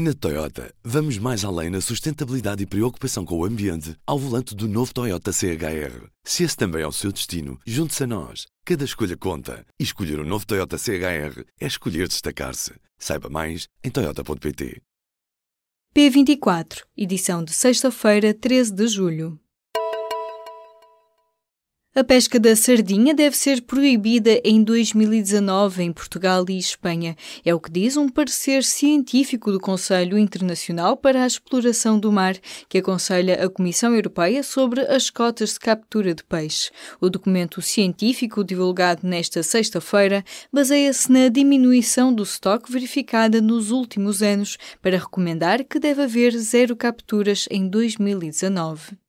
Na Toyota, vamos mais além na sustentabilidade e preocupação com o ambiente ao volante do novo Toyota CHR. Se esse também é o seu destino, junte-se a nós. Cada escolha conta. E escolher o um novo Toyota CHR é escolher destacar-se. Saiba mais em Toyota.pt. P24, edição de sexta-feira, 13 de julho. A pesca da sardinha deve ser proibida em 2019 em Portugal e Espanha. É o que diz um parecer científico do Conselho Internacional para a Exploração do Mar, que aconselha a Comissão Europeia sobre as cotas de captura de peixe. O documento científico divulgado nesta sexta-feira baseia-se na diminuição do estoque verificada nos últimos anos para recomendar que deve haver zero capturas em 2019.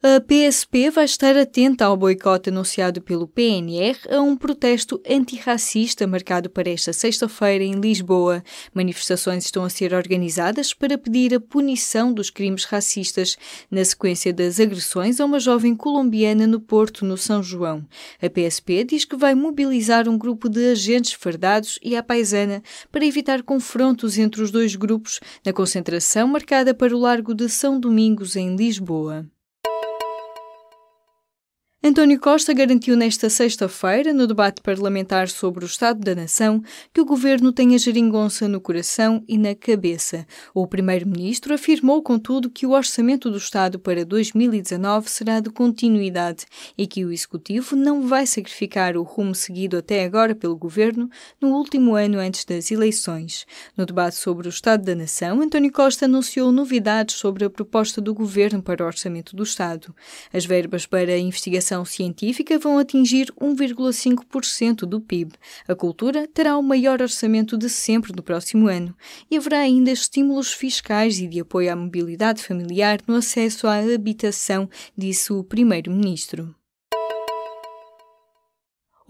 A PSP vai estar atenta ao boicote anunciado pelo PNR a um protesto antirracista marcado para esta sexta-feira em Lisboa. Manifestações estão a ser organizadas para pedir a punição dos crimes racistas na sequência das agressões a uma jovem colombiana no Porto, no São João. A PSP diz que vai mobilizar um grupo de agentes fardados e a paisana para evitar confrontos entre os dois grupos na concentração marcada para o Largo de São Domingos, em Lisboa. António Costa garantiu nesta sexta-feira, no debate parlamentar sobre o Estado da Nação, que o governo tem a geringonça no coração e na cabeça. O primeiro-ministro afirmou, contudo, que o orçamento do Estado para 2019 será de continuidade e que o executivo não vai sacrificar o rumo seguido até agora pelo governo no último ano antes das eleições. No debate sobre o Estado da Nação, António Costa anunciou novidades sobre a proposta do governo para o orçamento do Estado. As verbas para a investigação investigação científica vão atingir 1,5% do PIB. A cultura terá o maior orçamento de sempre no próximo ano e haverá ainda estímulos fiscais e de apoio à mobilidade familiar no acesso à habitação, disse o primeiro-ministro.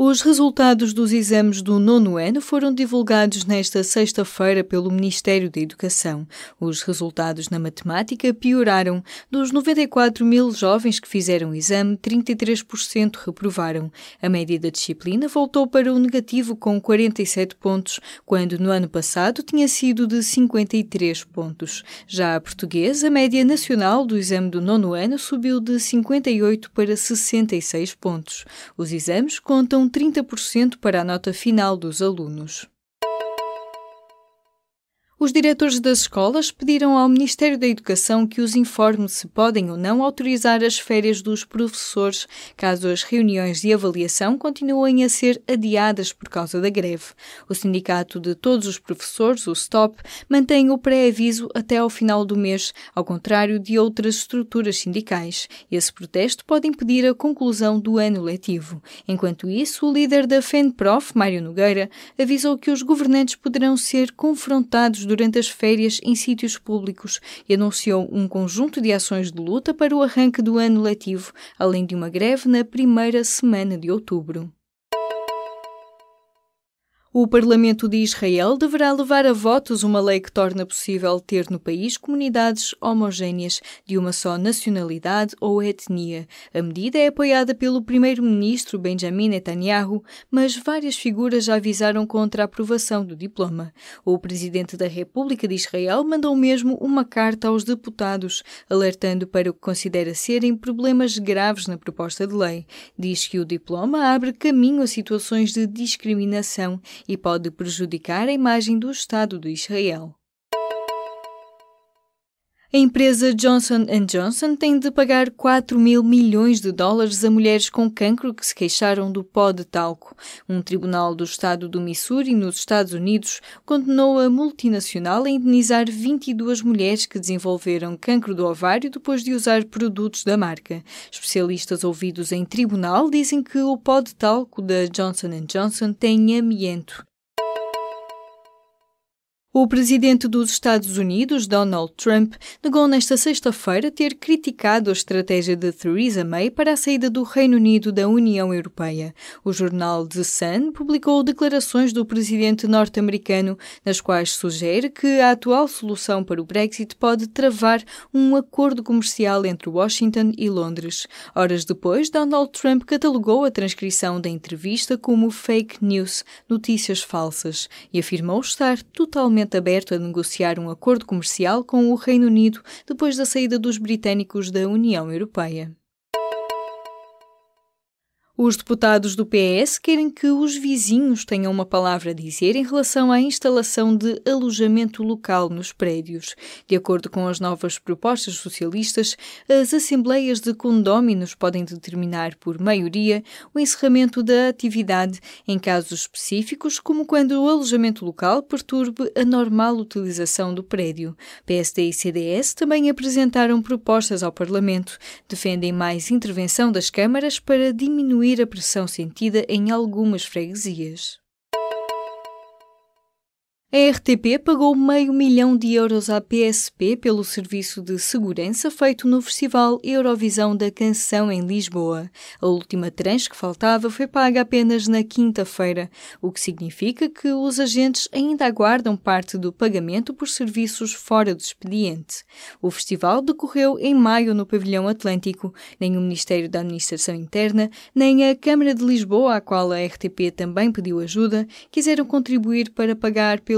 Os resultados dos exames do nono ano foram divulgados nesta sexta-feira pelo Ministério da Educação. Os resultados na matemática pioraram. Dos 94 mil jovens que fizeram o exame, 33% reprovaram. A média da disciplina voltou para o negativo com 47 pontos, quando no ano passado tinha sido de 53 pontos. Já a portuguesa, a média nacional do exame do nono ano subiu de 58 para 66 pontos. Os exames contam 30% para a nota final dos alunos. Os diretores das escolas pediram ao Ministério da Educação que os informe se podem ou não autorizar as férias dos professores, caso as reuniões de avaliação continuem a ser adiadas por causa da greve. O Sindicato de Todos os Professores, o STOP, mantém o pré-aviso até ao final do mês, ao contrário de outras estruturas sindicais. Esse protesto pode impedir a conclusão do ano letivo. Enquanto isso, o líder da FENPROF, Mário Nogueira, avisou que os governantes poderão ser confrontados durante as férias em sítios públicos e anunciou um conjunto de ações de luta para o arranque do ano letivo, além de uma greve na primeira semana de outubro. O Parlamento de Israel deverá levar a votos uma lei que torna possível ter no país comunidades homogêneas de uma só nacionalidade ou etnia. A medida é apoiada pelo primeiro-ministro Benjamin Netanyahu, mas várias figuras já avisaram contra a aprovação do diploma. O presidente da República de Israel mandou mesmo uma carta aos deputados, alertando para o que considera serem problemas graves na proposta de lei. Diz que o diploma abre caminho a situações de discriminação e pode prejudicar a imagem do Estado de Israel. A empresa Johnson Johnson tem de pagar 4 mil milhões de dólares a mulheres com cancro que se queixaram do pó de talco. Um tribunal do estado do Missouri, nos Estados Unidos, condenou a multinacional a indenizar 22 mulheres que desenvolveram cancro do ovário depois de usar produtos da marca. Especialistas ouvidos em tribunal dizem que o pó de talco da Johnson Johnson tem amianto O presidente dos Estados Unidos, Donald Trump, negou nesta sexta-feira ter criticado a estratégia de Theresa May para a saída do Reino Unido da União Europeia. O jornal The Sun publicou declarações do presidente norte-americano, nas quais sugere que a atual solução para o Brexit pode travar um acordo comercial entre Washington e Londres. Horas depois, Donald Trump catalogou a transcrição da entrevista como fake news, notícias falsas, e afirmou estar totalmente aberto a negociar um acordo comercial com o Reino Unido depois da saída dos britânicos da União Europeia. Os deputados do PS querem que os vizinhos tenham uma palavra a dizer em relação à instalação de alojamento local nos prédios. De acordo com as novas propostas socialistas, as assembleias de condóminos podem determinar por maioria o encerramento da atividade em casos específicos, como quando o alojamento local perturbe a normal utilização do prédio. PSD e CDS também apresentaram propostas ao Parlamento. Defendem mais intervenção das câmaras para diminuir diminuir a pressão sentida em algumas freguesias. A RTP pagou meio milhão de euros à PSP pelo serviço de segurança feito no Festival Eurovisão da Canção em Lisboa. A última tranche que faltava foi paga apenas na quinta-feira, o que significa que os agentes ainda aguardam parte do pagamento por serviços fora do expediente. O festival decorreu em maio no Pavilhão Atlântico. Nem o Ministério da Administração Interna, nem a Câmara de Lisboa, à qual a RTP também pediu ajuda, quiseram contribuir para pagar pelo